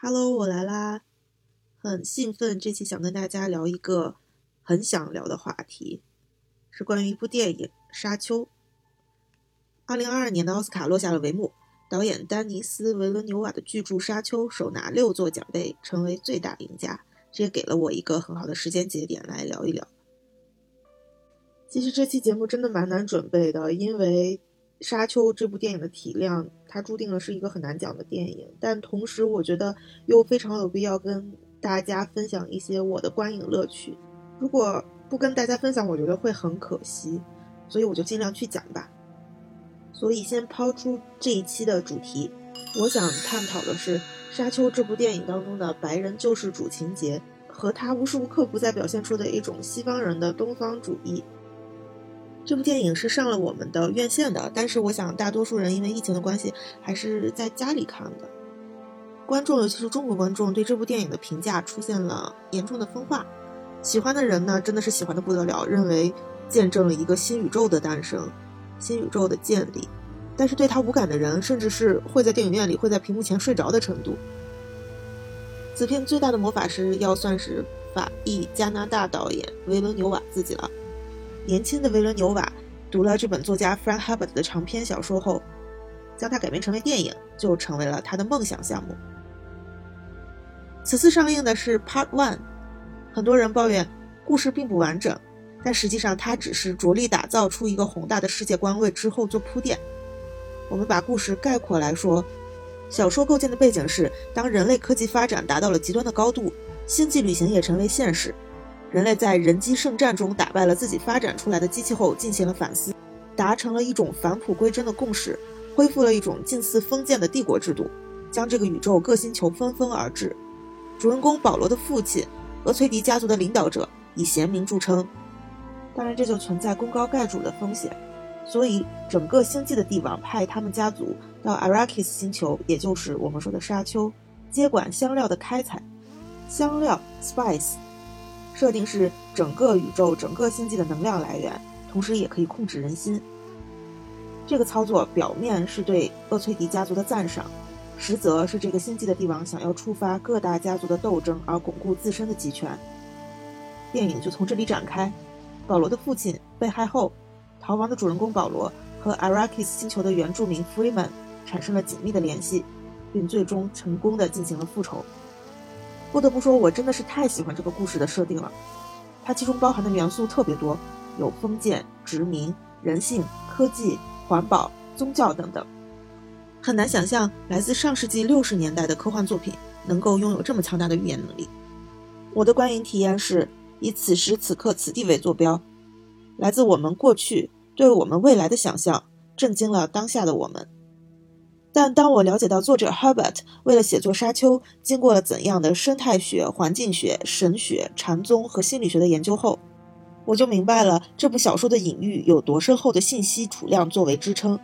Hello，我来啦，很兴奋，这期想跟大家聊一个很想聊的话题，是关于一部电影《沙丘》。二零二二年的奥斯卡落下了帷幕，导演丹尼斯·维伦纽瓦的巨著《沙丘》手拿六座奖杯，成为最大赢家，这也给了我一个很好的时间节点来聊一聊。其实这期节目真的蛮难准备的，因为。《沙丘》这部电影的体量，它注定了是一个很难讲的电影。但同时，我觉得又非常有必要跟大家分享一些我的观影乐趣。如果不跟大家分享，我觉得会很可惜。所以我就尽量去讲吧。所以先抛出这一期的主题，我想探讨的是《沙丘》这部电影当中的白人救世主情节，和他无时无刻不在表现出的一种西方人的东方主义。这部电影是上了我们的院线的，但是我想大多数人因为疫情的关系还是在家里看的。观众，尤其是中国观众，对这部电影的评价出现了严重的分化。喜欢的人呢，真的是喜欢的不得了，认为见证了一个新宇宙的诞生，新宇宙的建立。但是对他无感的人，甚至是会在电影院里会在屏幕前睡着的程度。此片最大的魔法师要算是法裔加拿大导演维伦纽瓦自己了。年轻的维伦纽瓦读了这本作家 Frank Herbert 的长篇小说后，将它改编成为电影，就成为了他的梦想项目。此次上映的是 Part One，很多人抱怨故事并不完整，但实际上它只是着力打造出一个宏大的世界观，为之后做铺垫。我们把故事概括来说，小说构建的背景是，当人类科技发展达到了极端的高度，星际旅行也成为现实。人类在人机圣战中打败了自己发展出来的机器后，进行了反思，达成了一种返璞归真的共识，恢复了一种近似封建的帝国制度，将这个宇宙各星球纷纷而至。主人公保罗的父亲，厄崔迪家族的领导者，以贤明著称。当然，这就存在功高盖主的风险，所以整个星际的帝王派他们家族到 Arrakis 星球，也就是我们说的沙丘，接管香料的开采。香料 （spice）。设定是整个宇宙、整个星际的能量来源，同时也可以控制人心。这个操作表面是对厄崔迪家族的赞赏，实则是这个星际的帝王想要触发各大家族的斗争而巩固自身的集权。电影就从这里展开。保罗的父亲被害后，逃亡的主人公保罗和 Arrakis 星球的原住民 Freeman 产生了紧密的联系，并最终成功的进行了复仇。不得不说，我真的是太喜欢这个故事的设定了。它其中包含的元素特别多，有封建、殖民、人性、科技、环保、宗教等等。很难想象来自上世纪六十年代的科幻作品能够拥有这么强大的预言能力。我的观影体验是以此时此刻此地为坐标，来自我们过去对我们未来的想象，震惊了当下的我们。但当我了解到作者 Herbert 为了写作《沙丘》经过了怎样的生态学、环境学、神学、禅宗和心理学的研究后，我就明白了这部小说的隐喻有多深厚的信息储量作为支撑。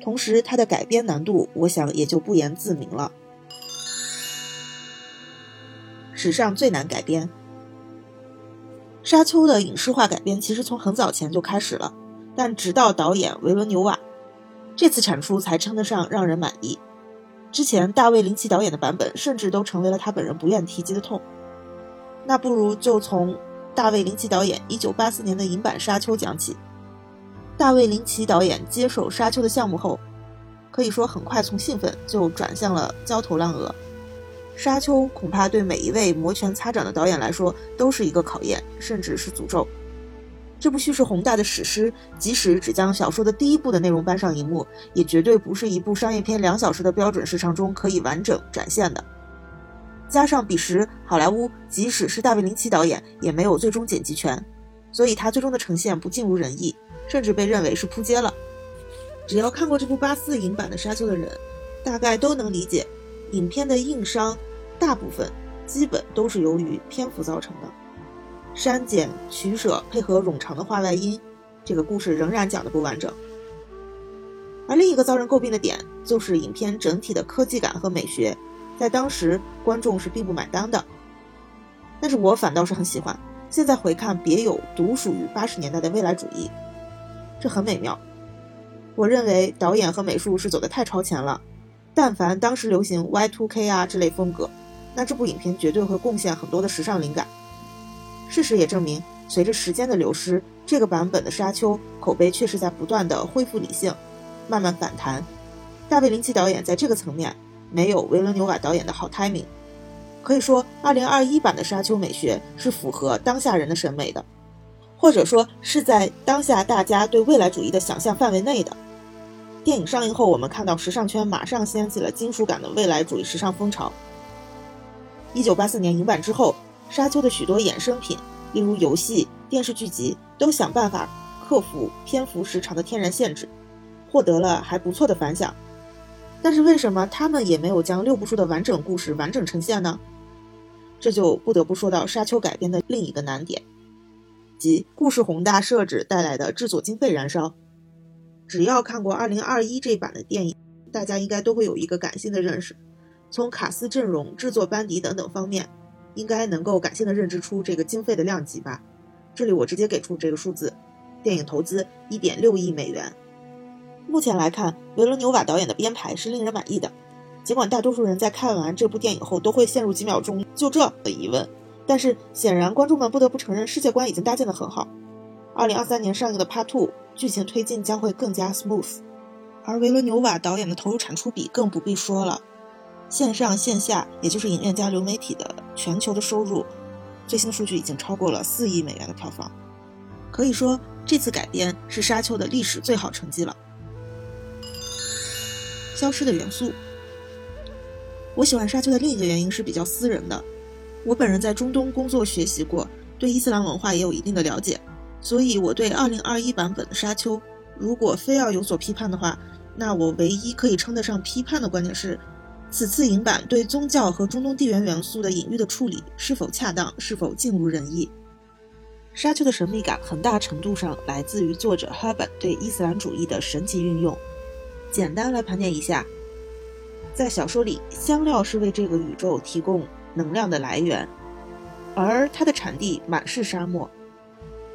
同时，它的改编难度，我想也就不言自明了。史上最难改编，《沙丘》的影视化改编其实从很早前就开始了，但直到导演维伦纽瓦。这次产出才称得上让人满意。之前大卫林奇导演的版本甚至都成为了他本人不愿提及的痛。那不如就从大卫林奇导演1984年的银版《沙丘》讲起。大卫林奇导演接手《沙丘》的项目后，可以说很快从兴奋就转向了焦头烂额。《沙丘》恐怕对每一位摩拳擦掌的导演来说都是一个考验，甚至是诅咒。这部叙事宏大的史诗，即使只将小说的第一部的内容搬上荧幕，也绝对不是一部商业片两小时的标准时长中可以完整展现的。加上彼时好莱坞，即使是大卫林奇导演，也没有最终剪辑权，所以他最终的呈现不尽如人意，甚至被认为是扑街了。只要看过这部八四影版的《沙丘》的人，大概都能理解，影片的硬伤，大部分基本都是由于篇幅造成的。删减取舍，配合冗长的话外音，这个故事仍然讲得不完整。而另一个遭人诟病的点，就是影片整体的科技感和美学，在当时观众是并不买单的。但是我反倒是很喜欢。现在回看，别有独属于八十年代的未来主义，这很美妙。我认为导演和美术是走得太超前了，但凡当时流行 Y2K 啊这类风格，那这部影片绝对会贡献很多的时尚灵感。事实也证明，随着时间的流失，这个版本的《沙丘》口碑确实在不断的恢复理性，慢慢反弹。大卫林奇导演在这个层面没有维伦纽瓦导演的好 timing。可以说，2021版的《沙丘》美学是符合当下人的审美的，或者说是在当下大家对未来主义的想象范围内的。电影上映后，我们看到时尚圈马上掀起了金属感的未来主义时尚风潮。1984年影版之后。沙丘的许多衍生品，例如游戏、电视剧集，都想办法克服篇幅时长的天然限制，获得了还不错的反响。但是为什么他们也没有将六部书的完整故事完整呈现呢？这就不得不说到沙丘改编的另一个难点，即故事宏大设置带来的制作经费燃烧。只要看过2021这版的电影，大家应该都会有一个感性的认识，从卡斯阵容、制作班底等等方面。应该能够感性的认知出这个经费的量级吧。这里我直接给出这个数字：电影投资一点六亿美元。目前来看，维伦纽瓦导演的编排是令人满意的。尽管大多数人在看完这部电影后都会陷入几秒钟就这的疑问，但是显然观众们不得不承认世界观已经搭建的很好。二零二三年上映的《Part Two》剧情推进将会更加 smooth，而维伦纽瓦导演的投入产出比更不必说了。线上线下，也就是影院加流媒体的全球的收入，最新数据已经超过了四亿美元的票房。可以说，这次改编是《沙丘》的历史最好成绩了。消失的元素，我喜欢《沙丘》的另一个原因是比较私人的。我本人在中东工作学习过，对伊斯兰文化也有一定的了解，所以我对2021版本的《沙丘》，如果非要有所批判的话，那我唯一可以称得上批判的观点是。此次影版对宗教和中东地缘元素的隐喻的处理是否恰当，是否尽如人意？沙丘的神秘感很大程度上来自于作者 Herbert 对伊斯兰主义的神奇运用。简单来盘点一下，在小说里，香料是为这个宇宙提供能量的来源，而它的产地满是沙漠。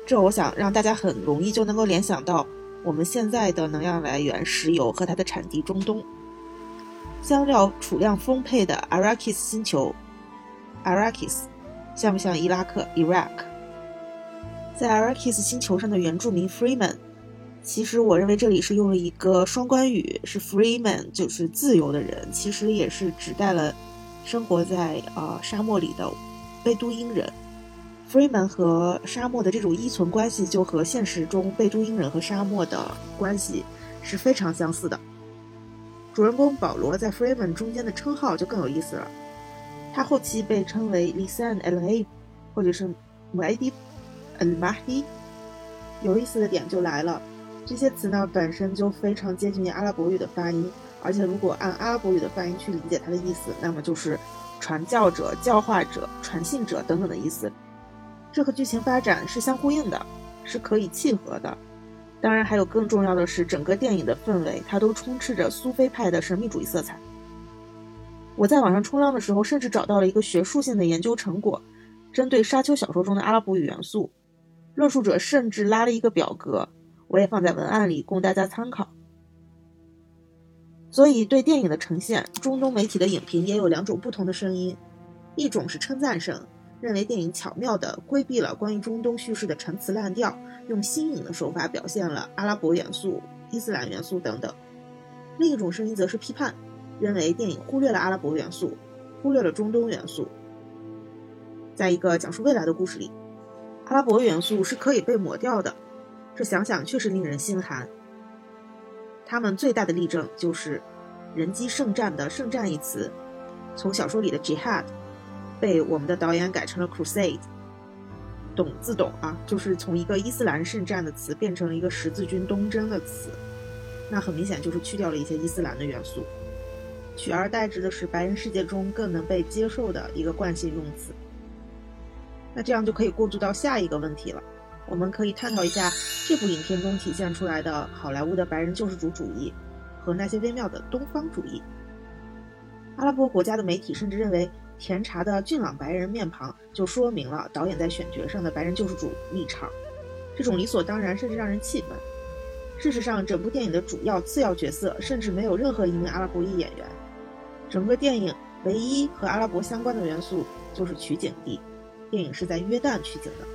这我想让大家很容易就能够联想到我们现在的能量来源——石油和它的产地中东。香料储量丰沛的 Arrakis 星球，Arrakis 像不像伊拉克 Iraq？在 Arrakis 星球上的原住民 Freeman，其实我认为这里是用了一个双关语，是 Freeman 就是自由的人，其实也是指代了生活在呃沙漠里的贝都因人。Freeman 和沙漠的这种依存关系，就和现实中贝都因人和沙漠的关系是非常相似的。主人公保罗在 Freeman 中间的称号就更有意思了，他后期被称为 Lisan al-Aib，或者是 Mahdi Al Mahdi。有意思的点就来了，这些词呢本身就非常接近于阿拉伯语的发音，而且如果按阿拉伯语的发音去理解它的意思，那么就是传教者、教化者、传信者等等的意思。这和剧情发展是相呼应的，是可以契合的。当然，还有更重要的是，整个电影的氛围，它都充斥着苏菲派的神秘主义色彩。我在网上冲浪的时候，甚至找到了一个学术性的研究成果，针对沙丘小说中的阿拉伯语元素，论述者甚至拉了一个表格，我也放在文案里供大家参考。所以，对电影的呈现，中东媒体的影评也有两种不同的声音，一种是称赞声。认为电影巧妙地规避了关于中东叙事的陈词滥调，用新颖的手法表现了阿拉伯元素、伊斯兰元素等等。另一种声音则是批判，认为电影忽略了阿拉伯元素，忽略了中东元素。在一个讲述未来的故事里，阿拉伯元素是可以被抹掉的，这想想确实令人心寒。他们最大的例证就是“人机圣战”的“圣战”一词，从小说里的 jihad。被我们的导演改成了 crusade，懂自懂啊，就是从一个伊斯兰圣战的词变成了一个十字军东征的词，那很明显就是去掉了一些伊斯兰的元素，取而代之的是白人世界中更能被接受的一个惯性用词。那这样就可以过渡到下一个问题了，我们可以探讨一下这部影片中体现出来的好莱坞的白人救世主主义和那些微妙的东方主义。阿拉伯国家的媒体甚至认为。甜茶的俊朗白人面庞就说明了导演在选角上的白人救世主立场，这种理所当然甚至让人气愤。事实上，整部电影的主要、次要角色甚至没有任何一名阿拉伯裔演员，整个电影唯一和阿拉伯相关的元素就是取景地，电影是在约旦取景的。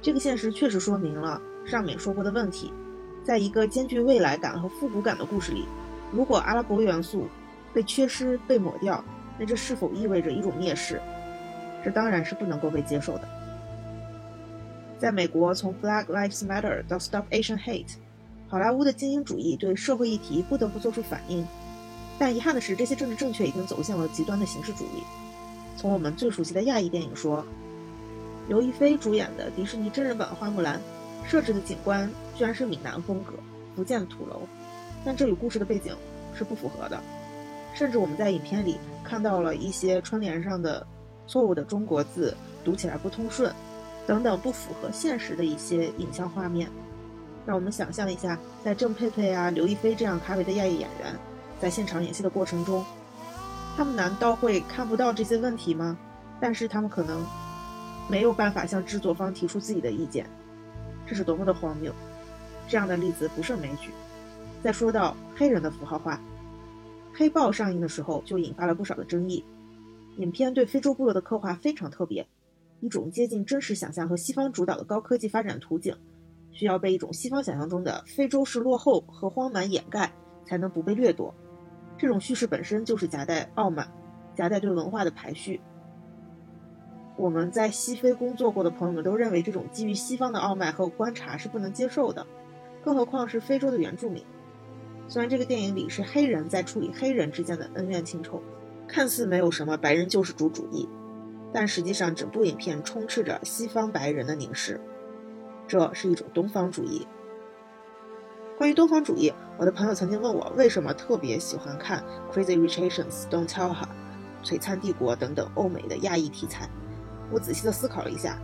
这个现实确实说明了上面说过的问题，在一个兼具未来感和复古感的故事里，如果阿拉伯元素被缺失、被抹掉，那这是否意味着一种蔑视？这当然是不能够被接受的。在美国，从 Black Lives Matter 到 Stop Asian Hate，好莱坞的精英主义对社会议题不得不做出反应。但遗憾的是，这些政治正确已经走向了极端的形式主义。从我们最熟悉的亚裔电影说，刘亦菲主演的迪士尼真人版《花木兰》，设置的景观居然是闽南风格、福建土楼，但这与故事的背景是不符合的。甚至我们在影片里看到了一些春联上的错误的中国字，读起来不通顺。等等不符合现实的一些影像画面，让我们想象一下，在郑佩佩啊、刘亦菲这样咖位的亚裔演员，在现场演戏的过程中，他们难道会看不到这些问题吗？但是他们可能没有办法向制作方提出自己的意见，这是多么的荒谬！这样的例子不胜枚举。再说到黑人的符号化，《黑豹》上映的时候就引发了不少的争议，影片对非洲部落的刻画非常特别。一种接近真实想象和西方主导的高科技发展图景，需要被一种西方想象中的非洲式落后和荒蛮掩盖，才能不被掠夺。这种叙事本身就是夹带傲慢，夹带对文化的排序。我们在西非工作过的朋友们都认为，这种基于西方的傲慢和观察是不能接受的，更何况是非洲的原住民。虽然这个电影里是黑人在处理黑人之间的恩怨情仇，看似没有什么白人救世主主义。但实际上，整部影片充斥着西方白人的凝视，这是一种东方主义。关于东方主义，我的朋友曾经问我为什么特别喜欢看《Crazy Rich Asians》、《Don't Tell Her》、《璀璨帝国》等等欧美的亚裔题材。我仔细的思考了一下，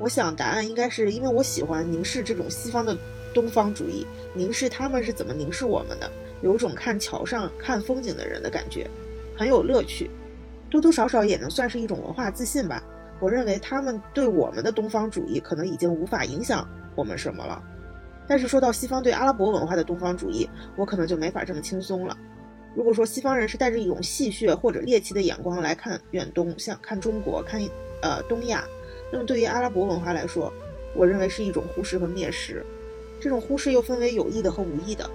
我想答案应该是因为我喜欢凝视这种西方的东方主义，凝视他们是怎么凝视我们的，有种看桥上看风景的人的感觉，很有乐趣。多多少少也能算是一种文化自信吧。我认为他们对我们的东方主义可能已经无法影响我们什么了。但是说到西方对阿拉伯文化的东方主义，我可能就没法这么轻松了。如果说西方人是带着一种戏谑或者猎奇的眼光来看远东，像看中国、看呃东亚，那么对于阿拉伯文化来说，我认为是一种忽视和蔑视。这种忽视又分为有意的和无意的。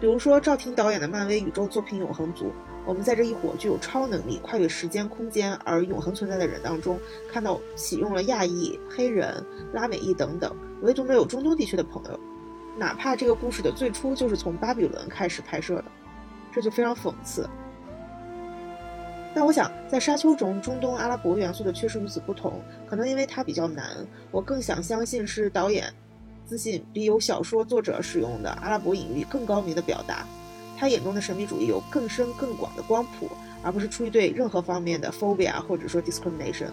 比如说赵婷导演的漫威宇宙作品《永恒族》。我们在这一伙具有超能力、跨越时间空间而永恒存在的人当中，看到启用了亚裔、黑人、拉美裔等等，唯独没有中东地区的朋友。哪怕这个故事的最初就是从巴比伦开始拍摄的，这就非常讽刺。但我想，在《沙丘》中，中东阿拉伯元素的缺失与此不同，可能因为它比较难。我更想相信是导演自信比有小说作者使用的阿拉伯隐喻更高明的表达。他眼中的神秘主义有更深更广的光谱，而不是出于对任何方面的 phobia 或者说 discrimination。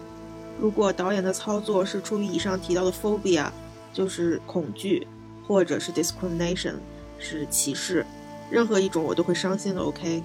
如果导演的操作是出于以上提到的 phobia，就是恐惧，或者是 discrimination，是歧视，任何一种我都会伤心的。OK。